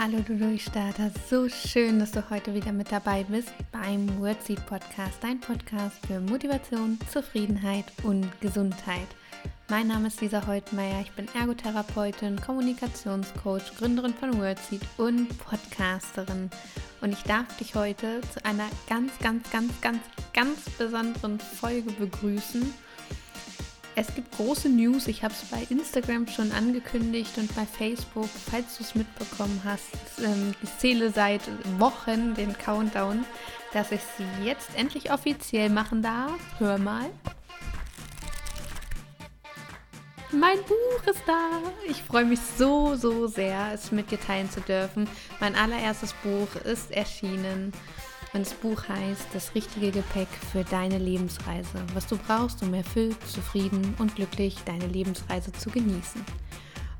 Hallo du Durchstarter, so schön, dass du heute wieder mit dabei bist beim Wordseed Podcast, dein Podcast für Motivation, Zufriedenheit und Gesundheit. Mein Name ist Lisa Heutmeier, ich bin Ergotherapeutin, Kommunikationscoach, Gründerin von Wordseed und Podcasterin. Und ich darf dich heute zu einer ganz, ganz, ganz, ganz, ganz besonderen Folge begrüßen. Es gibt große News. Ich habe es bei Instagram schon angekündigt und bei Facebook, falls du es mitbekommen hast. Ich zähle seit Wochen den Countdown, dass ich sie jetzt endlich offiziell machen darf. Hör mal. Mein Buch ist da. Ich freue mich so, so sehr, es mit dir teilen zu dürfen. Mein allererstes Buch ist erschienen. Und das Buch heißt Das richtige Gepäck für deine Lebensreise. Was du brauchst, um erfüllt, zufrieden und glücklich deine Lebensreise zu genießen.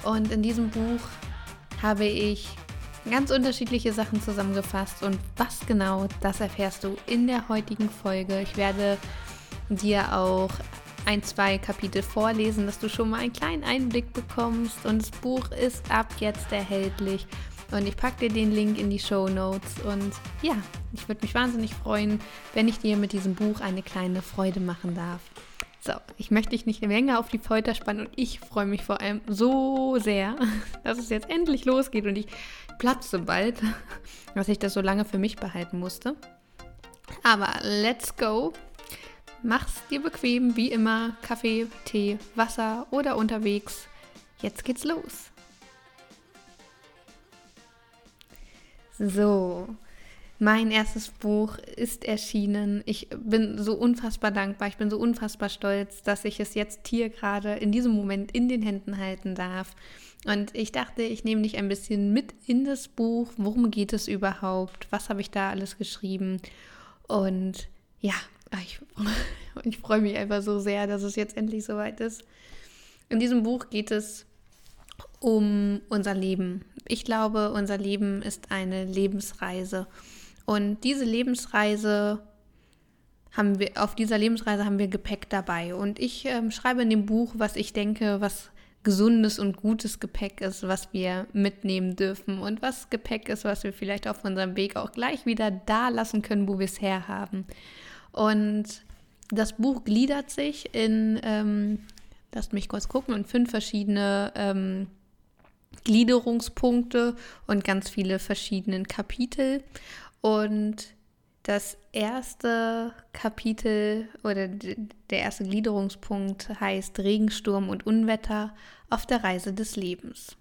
Und in diesem Buch habe ich ganz unterschiedliche Sachen zusammengefasst. Und was genau, das erfährst du in der heutigen Folge. Ich werde dir auch ein, zwei Kapitel vorlesen, dass du schon mal einen kleinen Einblick bekommst. Und das Buch ist ab jetzt erhältlich und ich packe dir den Link in die Show Notes. Und ja, ich würde mich wahnsinnig freuen, wenn ich dir mit diesem Buch eine kleine Freude machen darf. So, ich möchte dich nicht länger auf die Folter spannen und ich freue mich vor allem so sehr, dass es jetzt endlich losgeht und ich platze bald, dass ich das so lange für mich behalten musste. Aber let's go. Mach's dir bequem, wie immer, Kaffee, Tee, Wasser oder unterwegs. Jetzt geht's los. So, mein erstes Buch ist erschienen. Ich bin so unfassbar dankbar, ich bin so unfassbar stolz, dass ich es jetzt hier gerade in diesem Moment in den Händen halten darf. Und ich dachte, ich nehme dich ein bisschen mit in das Buch. Worum geht es überhaupt? Was habe ich da alles geschrieben? Und ja, ich, ich freue mich einfach so sehr, dass es jetzt endlich soweit ist. In diesem Buch geht es um unser Leben. Ich glaube, unser Leben ist eine Lebensreise. Und diese Lebensreise haben wir, auf dieser Lebensreise haben wir Gepäck dabei. Und ich ähm, schreibe in dem Buch, was ich denke, was gesundes und gutes Gepäck ist, was wir mitnehmen dürfen und was Gepäck ist, was wir vielleicht auf unserem Weg auch gleich wieder da lassen können, wo wir es herhaben. Und das Buch gliedert sich in, ähm, lasst mich kurz gucken, in fünf verschiedene ähm, Gliederungspunkte und ganz viele verschiedene Kapitel. Und das erste Kapitel oder der erste Gliederungspunkt heißt Regensturm und Unwetter auf der Reise des Lebens.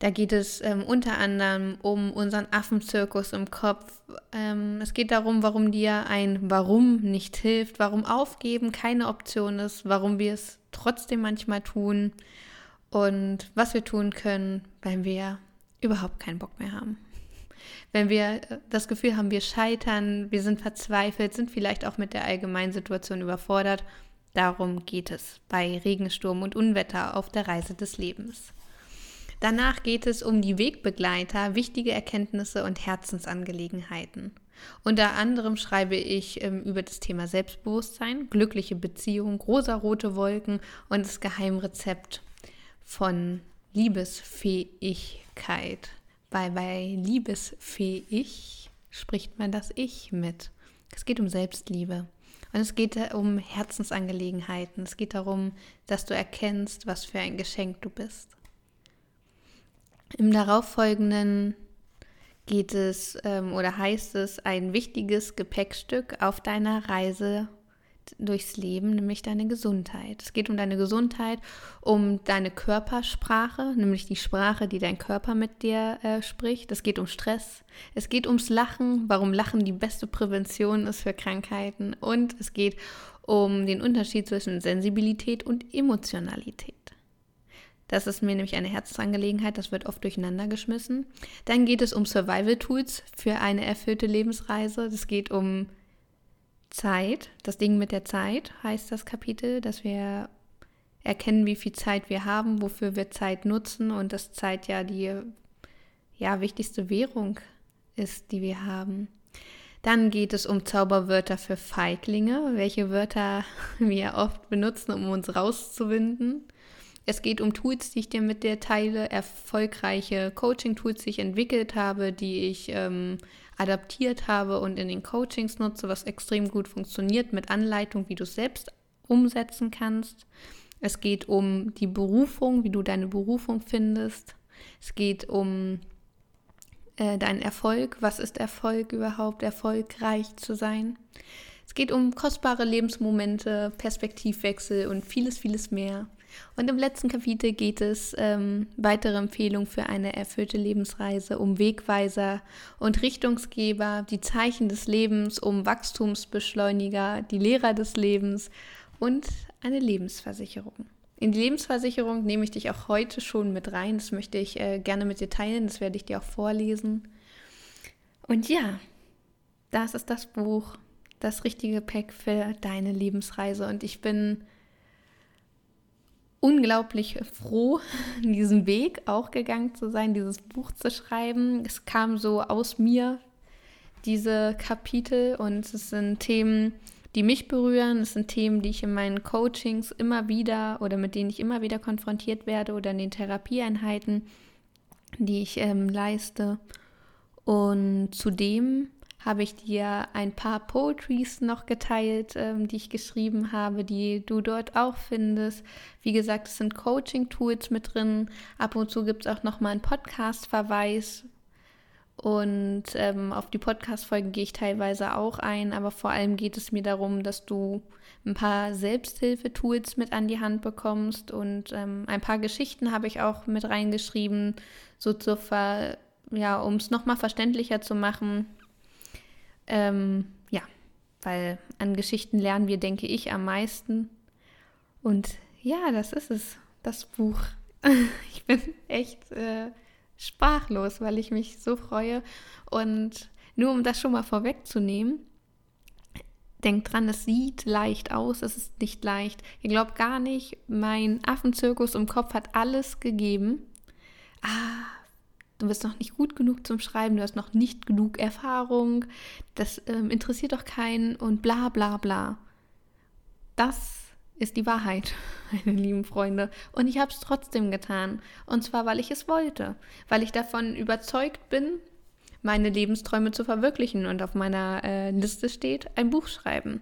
Da geht es ähm, unter anderem um unseren Affenzirkus im Kopf. Ähm, es geht darum, warum dir ein Warum nicht hilft, warum Aufgeben keine Option ist, warum wir es trotzdem manchmal tun und was wir tun können, wenn wir überhaupt keinen Bock mehr haben. Wenn wir das Gefühl haben, wir scheitern, wir sind verzweifelt, sind vielleicht auch mit der allgemeinen Situation überfordert. Darum geht es bei Regensturm und Unwetter auf der Reise des Lebens. Danach geht es um die Wegbegleiter, wichtige Erkenntnisse und Herzensangelegenheiten. Unter anderem schreibe ich ähm, über das Thema Selbstbewusstsein, glückliche Beziehung, rosarote Wolken und das Geheimrezept von Liebesfähigkeit. Weil bei liebesfähig spricht man das Ich mit. Es geht um Selbstliebe. Und es geht um Herzensangelegenheiten. Es geht darum, dass du erkennst, was für ein Geschenk du bist. Im darauffolgenden geht es ähm, oder heißt es ein wichtiges Gepäckstück auf deiner Reise durchs Leben, nämlich deine Gesundheit. Es geht um deine Gesundheit, um deine Körpersprache, nämlich die Sprache, die dein Körper mit dir äh, spricht. Es geht um Stress. Es geht ums Lachen, warum Lachen die beste Prävention ist für Krankheiten. Und es geht um den Unterschied zwischen Sensibilität und Emotionalität. Das ist mir nämlich eine Herzensangelegenheit, das wird oft durcheinander geschmissen. Dann geht es um Survival Tools für eine erfüllte Lebensreise. Es geht um Zeit, das Ding mit der Zeit heißt das Kapitel, dass wir erkennen, wie viel Zeit wir haben, wofür wir Zeit nutzen und dass Zeit ja die ja, wichtigste Währung ist, die wir haben. Dann geht es um Zauberwörter für Feiglinge, welche Wörter wir oft benutzen, um uns rauszuwinden. Es geht um Tools, die ich dir mit dir teile, erfolgreiche Coaching-Tools, die ich entwickelt habe, die ich ähm, adaptiert habe und in den Coachings nutze, was extrem gut funktioniert mit Anleitung, wie du es selbst umsetzen kannst. Es geht um die Berufung, wie du deine Berufung findest. Es geht um äh, deinen Erfolg. Was ist Erfolg überhaupt? Erfolgreich zu sein. Es geht um kostbare Lebensmomente, Perspektivwechsel und vieles, vieles mehr. Und im letzten Kapitel geht es ähm, weitere Empfehlungen für eine erfüllte Lebensreise, um Wegweiser und Richtungsgeber, die Zeichen des Lebens, um Wachstumsbeschleuniger, die Lehrer des Lebens und eine Lebensversicherung. In die Lebensversicherung nehme ich dich auch heute schon mit rein. Das möchte ich äh, gerne mit dir teilen. Das werde ich dir auch vorlesen. Und ja, das ist das Buch, das richtige Pack für deine Lebensreise. Und ich bin unglaublich froh, diesen Weg auch gegangen zu sein, dieses Buch zu schreiben. Es kam so aus mir, diese Kapitel, und es sind Themen, die mich berühren. Es sind Themen, die ich in meinen Coachings immer wieder oder mit denen ich immer wieder konfrontiert werde oder in den Therapieeinheiten, die ich ähm, leiste. Und zudem habe ich dir ein paar Poetries noch geteilt, ähm, die ich geschrieben habe, die du dort auch findest. Wie gesagt, es sind Coaching-Tools mit drin. Ab und zu gibt es auch noch mal einen Podcast-Verweis. Und ähm, auf die Podcast-Folgen gehe ich teilweise auch ein, aber vor allem geht es mir darum, dass du ein paar Selbsthilfetools mit an die Hand bekommst und ähm, ein paar Geschichten habe ich auch mit reingeschrieben, so zur Ver ja, um es nochmal verständlicher zu machen, ähm, ja, weil an Geschichten lernen wir, denke ich, am meisten. Und ja, das ist es, das Buch. ich bin echt äh, sprachlos, weil ich mich so freue. Und nur um das schon mal vorwegzunehmen, denkt dran, es sieht leicht aus, es ist nicht leicht. Ihr glaubt gar nicht, mein Affenzirkus im Kopf hat alles gegeben. Ah, du bist noch nicht gut genug zum Schreiben, du hast noch nicht genug Erfahrung, das ähm, interessiert doch keinen und bla bla bla. Das ist die Wahrheit, meine lieben Freunde. Und ich habe es trotzdem getan. Und zwar, weil ich es wollte, weil ich davon überzeugt bin, meine Lebensträume zu verwirklichen. Und auf meiner äh, Liste steht ein Buch schreiben.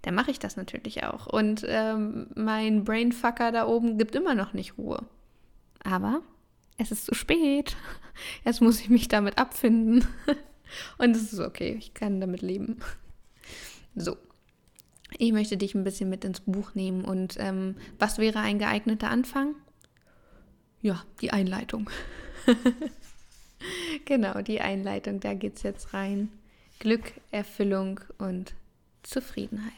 Dann mache ich das natürlich auch. Und ähm, mein Brainfucker da oben gibt immer noch nicht Ruhe. Aber es ist zu spät. Jetzt muss ich mich damit abfinden. Und es ist okay, ich kann damit leben. So. Ich möchte dich ein bisschen mit ins Buch nehmen. Und ähm, was wäre ein geeigneter Anfang? Ja, die Einleitung. genau, die Einleitung, da geht es jetzt rein. Glück, Erfüllung und Zufriedenheit.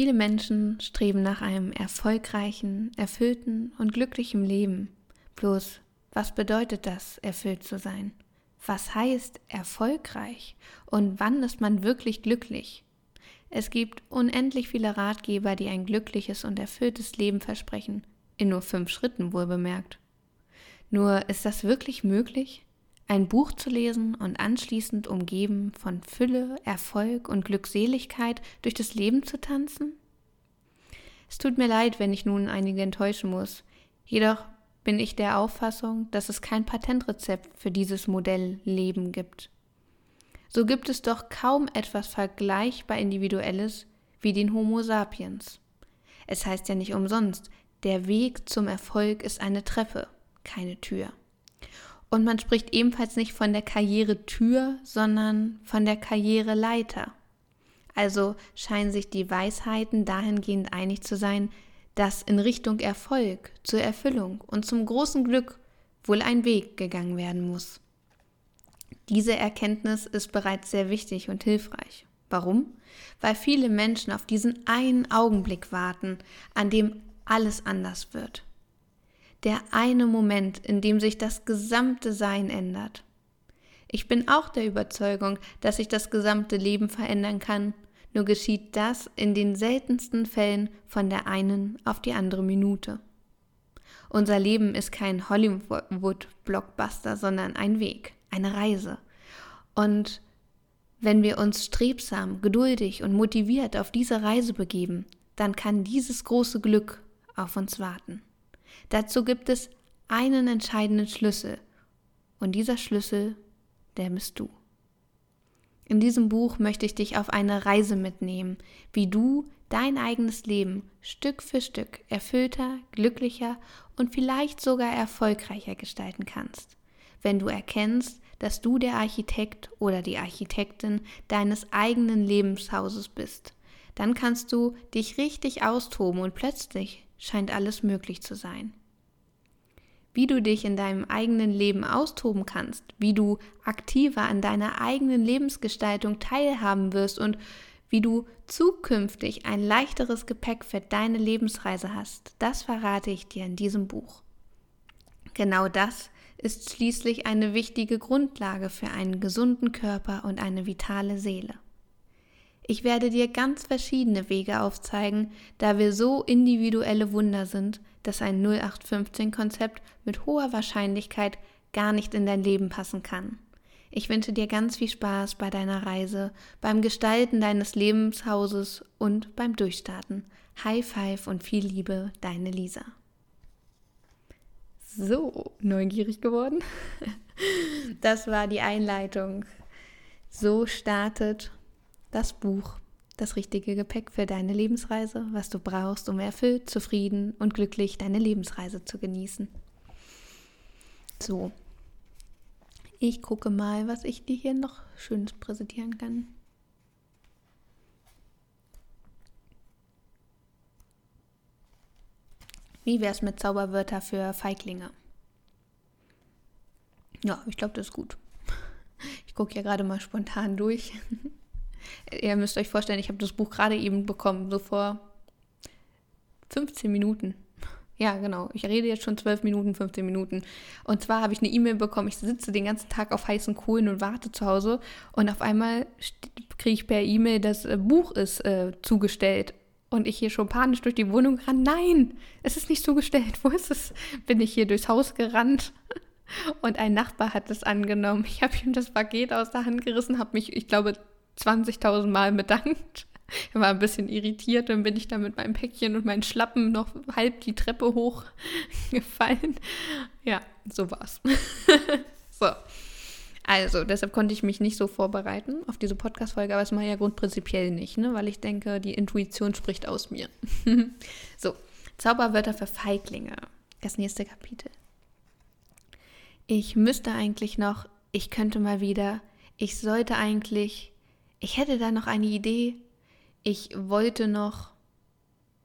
Viele Menschen streben nach einem erfolgreichen, erfüllten und glücklichen Leben. Bloß, was bedeutet das, erfüllt zu sein? Was heißt erfolgreich? Und wann ist man wirklich glücklich? Es gibt unendlich viele Ratgeber, die ein glückliches und erfülltes Leben versprechen, in nur fünf Schritten wohl bemerkt. Nur ist das wirklich möglich? Ein Buch zu lesen und anschließend umgeben von Fülle, Erfolg und Glückseligkeit durch das Leben zu tanzen? Es tut mir leid, wenn ich nun einige enttäuschen muss. Jedoch bin ich der Auffassung, dass es kein Patentrezept für dieses Modell Leben gibt. So gibt es doch kaum etwas vergleichbar Individuelles wie den Homo sapiens. Es heißt ja nicht umsonst, der Weg zum Erfolg ist eine Treppe, keine Tür. Und man spricht ebenfalls nicht von der Karrieretür, sondern von der Karriereleiter. Also scheinen sich die Weisheiten dahingehend einig zu sein, dass in Richtung Erfolg, zur Erfüllung und zum großen Glück wohl ein Weg gegangen werden muss. Diese Erkenntnis ist bereits sehr wichtig und hilfreich. Warum? Weil viele Menschen auf diesen einen Augenblick warten, an dem alles anders wird der eine Moment, in dem sich das gesamte Sein ändert. Ich bin auch der Überzeugung, dass sich das gesamte Leben verändern kann, nur geschieht das in den seltensten Fällen von der einen auf die andere Minute. Unser Leben ist kein Hollywood-Blockbuster, sondern ein Weg, eine Reise. Und Wenn wir uns strebsam, geduldig und motiviert auf diese Reise begeben, dann kann dieses große Glück auf uns warten. Dazu gibt es einen entscheidenden Schlüssel. Und dieser Schlüssel, der bist du. In diesem Buch möchte ich dich auf eine Reise mitnehmen, wie du dein eigenes Leben Stück für Stück erfüllter, glücklicher und vielleicht sogar erfolgreicher gestalten kannst, wenn du erkennst, dass du der Architekt oder die Architektin deines eigenen Lebenshauses bist. Dann kannst du dich richtig austoben und plötzlich scheint alles möglich zu sein. Wie du dich in deinem eigenen Leben austoben kannst, wie du aktiver an deiner eigenen Lebensgestaltung teilhaben wirst und wie du zukünftig ein leichteres Gepäck für deine Lebensreise hast, das verrate ich dir in diesem Buch. Genau das ist schließlich eine wichtige Grundlage für einen gesunden Körper und eine vitale Seele. Ich werde dir ganz verschiedene Wege aufzeigen, da wir so individuelle Wunder sind, dass ein 0815-Konzept mit hoher Wahrscheinlichkeit gar nicht in dein Leben passen kann. Ich wünsche dir ganz viel Spaß bei deiner Reise, beim Gestalten deines Lebenshauses und beim Durchstarten. High Five und viel Liebe, deine Lisa. So, neugierig geworden? Das war die Einleitung. So startet das Buch, das richtige Gepäck für deine Lebensreise, was du brauchst, um erfüllt, zufrieden und glücklich deine Lebensreise zu genießen. So, ich gucke mal, was ich dir hier noch Schönes präsentieren kann. Wie wäre es mit Zauberwörter für Feiglinge? Ja, ich glaube, das ist gut. Ich gucke ja gerade mal spontan durch. Ihr müsst euch vorstellen, ich habe das Buch gerade eben bekommen, so vor 15 Minuten. Ja, genau. Ich rede jetzt schon 12 Minuten, 15 Minuten. Und zwar habe ich eine E-Mail bekommen. Ich sitze den ganzen Tag auf heißen Kohlen und warte zu Hause. Und auf einmal kriege ich per E-Mail, das äh, Buch ist äh, zugestellt. Und ich hier schon panisch durch die Wohnung ran. Nein, es ist nicht zugestellt. Wo ist es? Bin ich hier durchs Haus gerannt. Und ein Nachbar hat es angenommen. Ich habe ihm das Paket aus der Hand gerissen, habe mich, ich glaube, 20.000 Mal bedankt. Er war ein bisschen irritiert, dann bin ich da mit meinem Päckchen und meinen Schlappen noch halb die Treppe hochgefallen. Ja, so war's. so. Also, deshalb konnte ich mich nicht so vorbereiten auf diese Podcast-Folge, aber es mache ich ja grundprinzipiell nicht, ne? weil ich denke, die Intuition spricht aus mir. so, Zauberwörter für Feiglinge. Das nächste Kapitel. Ich müsste eigentlich noch, ich könnte mal wieder, ich sollte eigentlich, ich hätte da noch eine Idee, ich wollte noch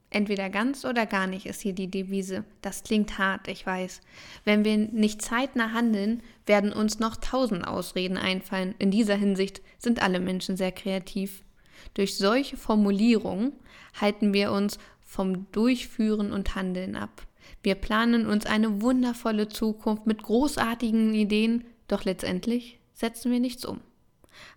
entweder ganz oder gar nicht ist hier die Devise. Das klingt hart, ich weiß. Wenn wir nicht zeitnah handeln, werden uns noch tausend Ausreden einfallen. In dieser Hinsicht sind alle Menschen sehr kreativ. Durch solche Formulierungen halten wir uns vom Durchführen und Handeln ab. Wir planen uns eine wundervolle Zukunft mit großartigen Ideen, doch letztendlich setzen wir nichts um.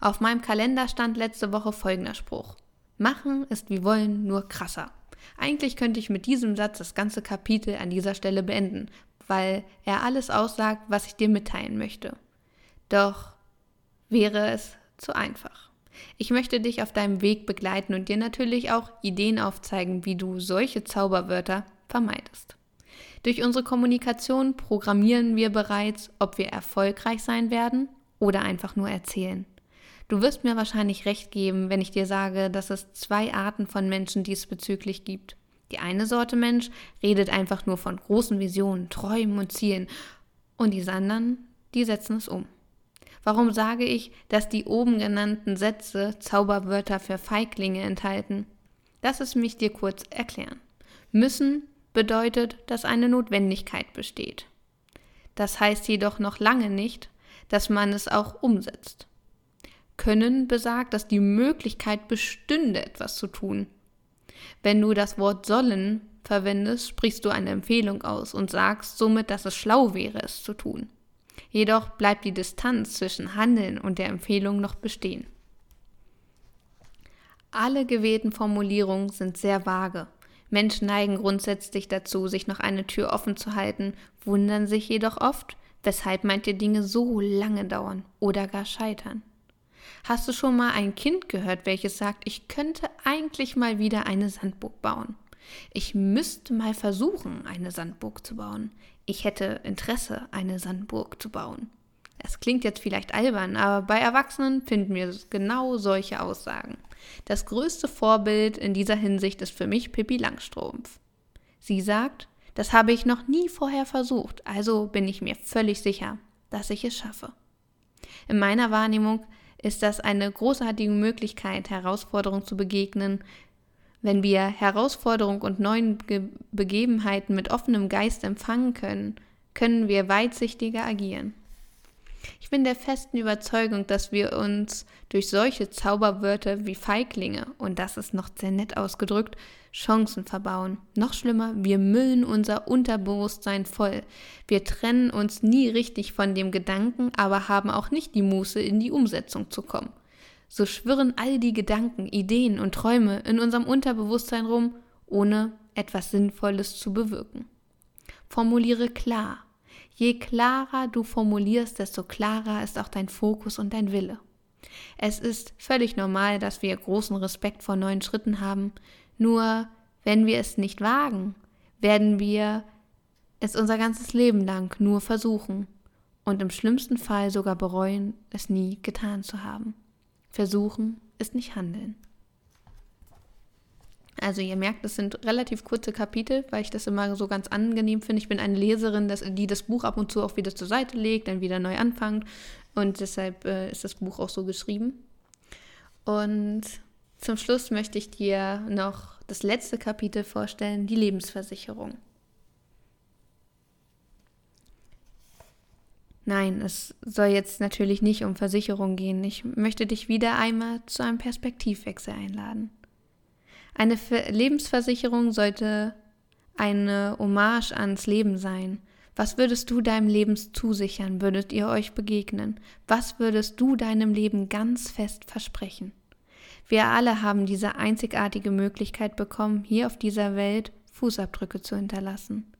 Auf meinem Kalender stand letzte Woche folgender Spruch. Machen ist wie wollen, nur krasser. Eigentlich könnte ich mit diesem Satz das ganze Kapitel an dieser Stelle beenden, weil er alles aussagt, was ich dir mitteilen möchte. Doch wäre es zu einfach. Ich möchte dich auf deinem Weg begleiten und dir natürlich auch Ideen aufzeigen, wie du solche Zauberwörter vermeidest. Durch unsere Kommunikation programmieren wir bereits, ob wir erfolgreich sein werden oder einfach nur erzählen. Du wirst mir wahrscheinlich recht geben, wenn ich dir sage, dass es zwei Arten von Menschen diesbezüglich gibt. Die eine Sorte Mensch redet einfach nur von großen Visionen, Träumen und Zielen. Und die anderen, die setzen es um. Warum sage ich, dass die oben genannten Sätze Zauberwörter für Feiglinge enthalten? Lass es mich dir kurz erklären. Müssen bedeutet, dass eine Notwendigkeit besteht. Das heißt jedoch noch lange nicht, dass man es auch umsetzt. Können besagt, dass die Möglichkeit bestünde, etwas zu tun. Wenn du das Wort sollen verwendest, sprichst du eine Empfehlung aus und sagst somit, dass es schlau wäre, es zu tun. Jedoch bleibt die Distanz zwischen Handeln und der Empfehlung noch bestehen. Alle gewählten Formulierungen sind sehr vage. Menschen neigen grundsätzlich dazu, sich noch eine Tür offen zu halten, wundern sich jedoch oft, weshalb manche Dinge so lange dauern oder gar scheitern. Hast du schon mal ein Kind gehört, welches sagt, ich könnte eigentlich mal wieder eine Sandburg bauen? Ich müsste mal versuchen, eine Sandburg zu bauen. Ich hätte Interesse, eine Sandburg zu bauen. Es klingt jetzt vielleicht albern, aber bei Erwachsenen finden wir genau solche Aussagen. Das größte Vorbild in dieser Hinsicht ist für mich Pippi Langstrumpf. Sie sagt, das habe ich noch nie vorher versucht, also bin ich mir völlig sicher, dass ich es schaffe. In meiner Wahrnehmung ist das eine großartige Möglichkeit, Herausforderungen zu begegnen, wenn wir Herausforderungen und neuen Ge Begebenheiten mit offenem Geist empfangen können, können wir weitsichtiger agieren. Ich bin der festen Überzeugung, dass wir uns durch solche Zauberwörter wie Feiglinge, und das ist noch sehr nett ausgedrückt, Chancen verbauen. Noch schlimmer, wir müllen unser Unterbewusstsein voll. Wir trennen uns nie richtig von dem Gedanken, aber haben auch nicht die Muße, in die Umsetzung zu kommen. So schwirren all die Gedanken, Ideen und Träume in unserem Unterbewusstsein rum, ohne etwas Sinnvolles zu bewirken. Formuliere klar, Je klarer du formulierst, desto klarer ist auch dein Fokus und dein Wille. Es ist völlig normal, dass wir großen Respekt vor neuen Schritten haben, nur wenn wir es nicht wagen, werden wir es unser ganzes Leben lang nur versuchen und im schlimmsten Fall sogar bereuen, es nie getan zu haben. Versuchen ist nicht handeln. Also ihr merkt, es sind relativ kurze Kapitel, weil ich das immer so ganz angenehm finde. Ich bin eine Leserin, die das Buch ab und zu auch wieder zur Seite legt, dann wieder neu anfängt. Und deshalb äh, ist das Buch auch so geschrieben. Und zum Schluss möchte ich dir noch das letzte Kapitel vorstellen, die Lebensversicherung. Nein, es soll jetzt natürlich nicht um Versicherung gehen. Ich möchte dich wieder einmal zu einem Perspektivwechsel einladen. Eine Lebensversicherung sollte eine Hommage ans Leben sein. Was würdest du deinem Leben zusichern, würdet ihr euch begegnen? Was würdest du deinem Leben ganz fest versprechen? Wir alle haben diese einzigartige Möglichkeit bekommen, hier auf dieser Welt Fußabdrücke zu hinterlassen.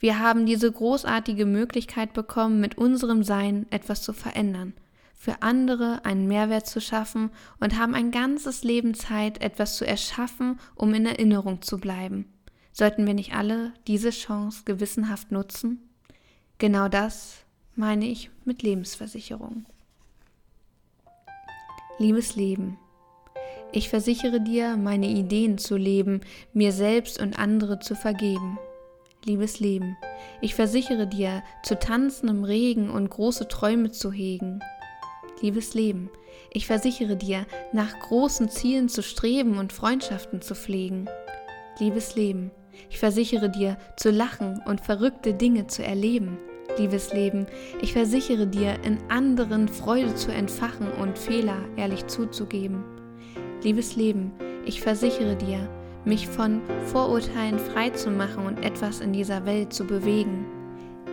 Wir haben diese großartige Möglichkeit bekommen, mit unserem Sein etwas zu verändern, für andere einen Mehrwert zu schaffen und haben ein ganzes Leben Zeit, etwas zu erschaffen, um in Erinnerung zu bleiben. Sollten wir nicht alle diese Chance gewissenhaft nutzen? Genau das meine ich mit Lebensversicherung. Liebes Leben, ich versichere dir, meine Ideen zu leben, mir selbst und andere zu vergeben. Liebes Leben, ich versichere dir, zu tanzen im Regen und große Träume zu hegen, liebes Leben, ich versichere dir, nach großen Zielen zu streben und Freundschaften zu pflegen. Liebes Leben, ich versichere dir, zu lachen und verrückte Dinge zu erleben. Liebes Leben, ich versichere dir, in anderen Freude zu entfachen und Fehler ehrlich zuzugeben. Liebes Leben, ich versichere dir, mich von Vorurteilen frei zu machen und etwas in dieser Welt zu bewegen.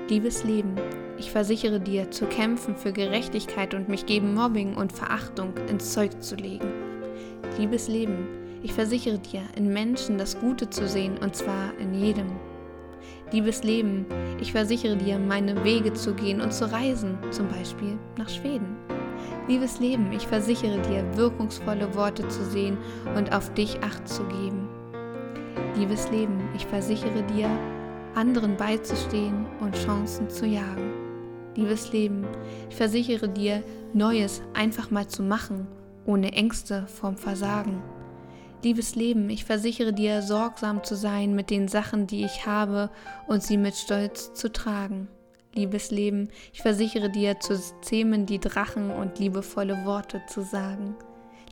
Liebes Leben, ich versichere dir, zu kämpfen für Gerechtigkeit und mich gegen Mobbing und Verachtung ins Zeug zu legen. Liebes Leben, ich versichere dir, in Menschen das Gute zu sehen und zwar in jedem. Liebes Leben, ich versichere dir, meine Wege zu gehen und zu reisen, zum Beispiel nach Schweden. Liebes Leben, ich versichere dir, wirkungsvolle Worte zu sehen und auf dich Acht zu geben. Liebes Leben, ich versichere dir, anderen beizustehen und Chancen zu jagen. Liebes Leben, ich versichere dir, Neues einfach mal zu machen, ohne Ängste vorm Versagen. Liebes Leben, ich versichere dir, sorgsam zu sein mit den Sachen, die ich habe und sie mit Stolz zu tragen. Liebes Leben, ich versichere dir, zu zähmen die Drachen und liebevolle Worte zu sagen.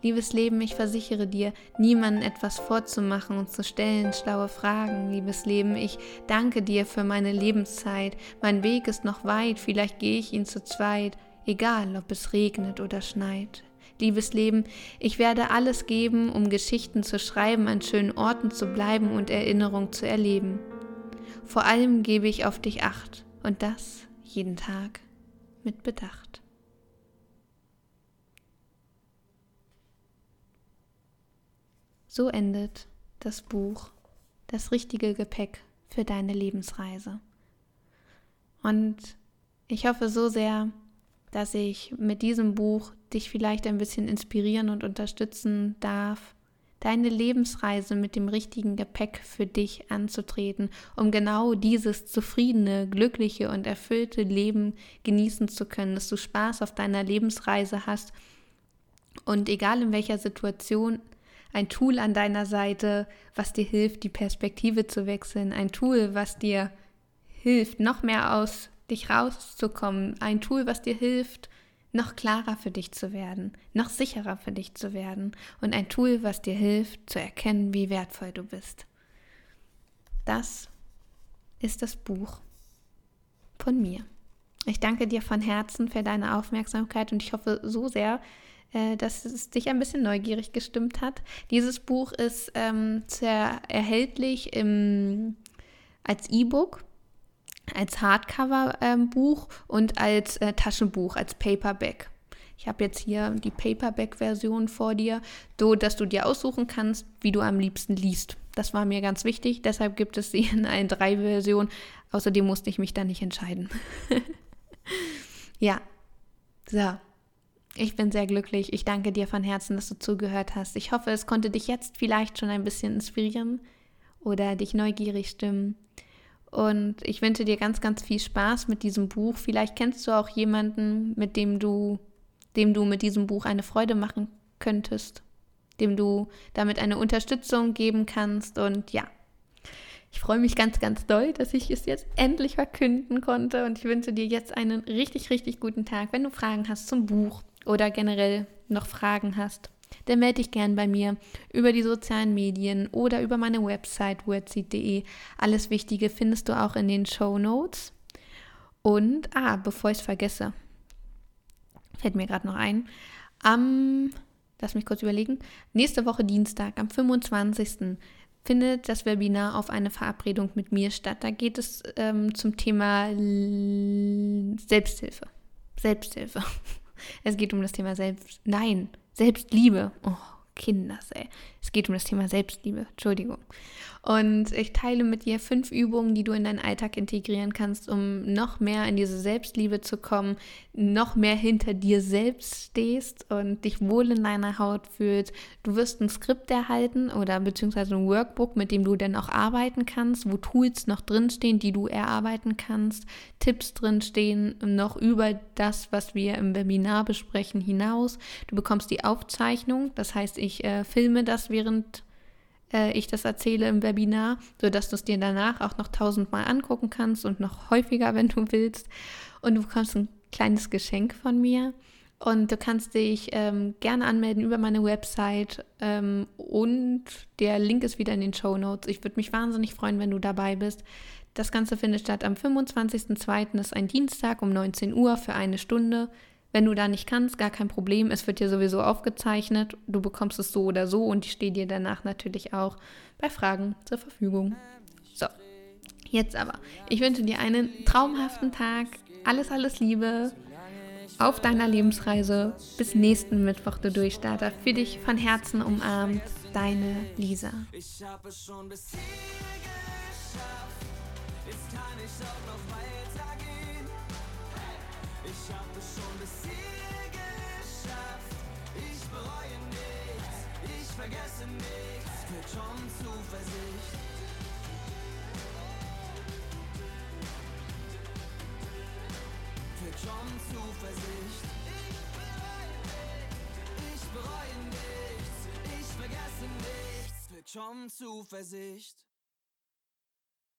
Liebes Leben, ich versichere dir, niemandem etwas vorzumachen und zu stellen schlaue Fragen. Liebes Leben, ich danke dir für meine Lebenszeit. Mein Weg ist noch weit, vielleicht gehe ich ihn zu zweit, egal ob es regnet oder schneit. Liebes Leben, ich werde alles geben, um Geschichten zu schreiben, an schönen Orten zu bleiben und Erinnerung zu erleben. Vor allem gebe ich auf dich acht und das jeden Tag mit Bedacht. So endet das Buch Das richtige Gepäck für deine Lebensreise. Und ich hoffe so sehr, dass ich mit diesem Buch dich vielleicht ein bisschen inspirieren und unterstützen darf, deine Lebensreise mit dem richtigen Gepäck für dich anzutreten, um genau dieses zufriedene, glückliche und erfüllte Leben genießen zu können, dass du Spaß auf deiner Lebensreise hast und egal in welcher Situation ein Tool an deiner Seite, was dir hilft, die Perspektive zu wechseln, ein Tool, was dir hilft, noch mehr aus dich rauszukommen, ein Tool, was dir hilft, noch klarer für dich zu werden, noch sicherer für dich zu werden und ein Tool, was dir hilft zu erkennen, wie wertvoll du bist. Das ist das Buch von mir. Ich danke dir von Herzen für deine Aufmerksamkeit und ich hoffe so sehr, äh, dass es dich ein bisschen neugierig gestimmt hat. Dieses Buch ist ähm, sehr erhältlich im, als E-Book als Hardcover-Buch ähm, und als äh, Taschenbuch, als Paperback. Ich habe jetzt hier die Paperback-Version vor dir, so dass du dir aussuchen kannst, wie du am liebsten liest. Das war mir ganz wichtig, deshalb gibt es sie in allen drei Versionen. Außerdem musste ich mich da nicht entscheiden. ja, so. Ich bin sehr glücklich. Ich danke dir von Herzen, dass du zugehört hast. Ich hoffe, es konnte dich jetzt vielleicht schon ein bisschen inspirieren oder dich neugierig stimmen. Und ich wünsche dir ganz, ganz viel Spaß mit diesem Buch. Vielleicht kennst du auch jemanden, mit dem du, dem du mit diesem Buch eine Freude machen könntest, dem du damit eine Unterstützung geben kannst. Und ja, ich freue mich ganz, ganz doll, dass ich es jetzt endlich verkünden konnte. Und ich wünsche dir jetzt einen richtig, richtig guten Tag. Wenn du Fragen hast zum Buch oder generell noch Fragen hast, dann melde dich gern bei mir über die sozialen Medien oder über meine Website wordseed.de. Alles Wichtige findest du auch in den Show Notes. Und, ah, bevor ich es vergesse, fällt mir gerade noch ein, am, lass mich kurz überlegen, nächste Woche Dienstag, am 25. findet das Webinar auf eine Verabredung mit mir statt. Da geht es ähm, zum Thema Selbsthilfe. Selbsthilfe. Es geht um das Thema Selbst. Nein, Selbstliebe. Oh, Kinders, ey. Es geht um das Thema Selbstliebe. Entschuldigung. Und ich teile mit dir fünf Übungen, die du in deinen Alltag integrieren kannst, um noch mehr in diese Selbstliebe zu kommen, noch mehr hinter dir selbst stehst und dich wohl in deiner Haut fühlst. Du wirst ein Skript erhalten oder beziehungsweise ein Workbook, mit dem du dann auch arbeiten kannst, wo Tools noch drinstehen, die du erarbeiten kannst, Tipps drinstehen, noch über das, was wir im Webinar besprechen, hinaus. Du bekommst die Aufzeichnung, das heißt, ich äh, filme das, während äh, ich das erzähle im Webinar, sodass du es dir danach auch noch tausendmal angucken kannst und noch häufiger, wenn du willst. Und du bekommst ein kleines Geschenk von mir. Und du kannst dich ähm, gerne anmelden über meine Website ähm, und der Link ist wieder in den Show Notes. Ich würde mich wahnsinnig freuen, wenn du dabei bist. Das Ganze findet statt am 25.02. Das ist ein Dienstag um 19 Uhr für eine Stunde. Wenn du da nicht kannst, gar kein Problem. Es wird dir sowieso aufgezeichnet. Du bekommst es so oder so und ich stehe dir danach natürlich auch bei Fragen zur Verfügung. So, jetzt aber. Ich wünsche dir einen traumhaften Tag. Alles, alles Liebe auf deiner Lebensreise. Bis nächsten Mittwoch, du Durchstarter. Für dich von Herzen umarmt, deine Lisa. Ich habe es schon bis hier geschafft. Jetzt kann ich auch noch weitergehen. Ich habe schon bis hier geschafft. Ich bereue nichts, ich vergesse nichts. Führt schon Zuversicht. Führt schon Zuversicht. Ich bereue nichts, ich vergesse nichts. Führt schon Zuversicht.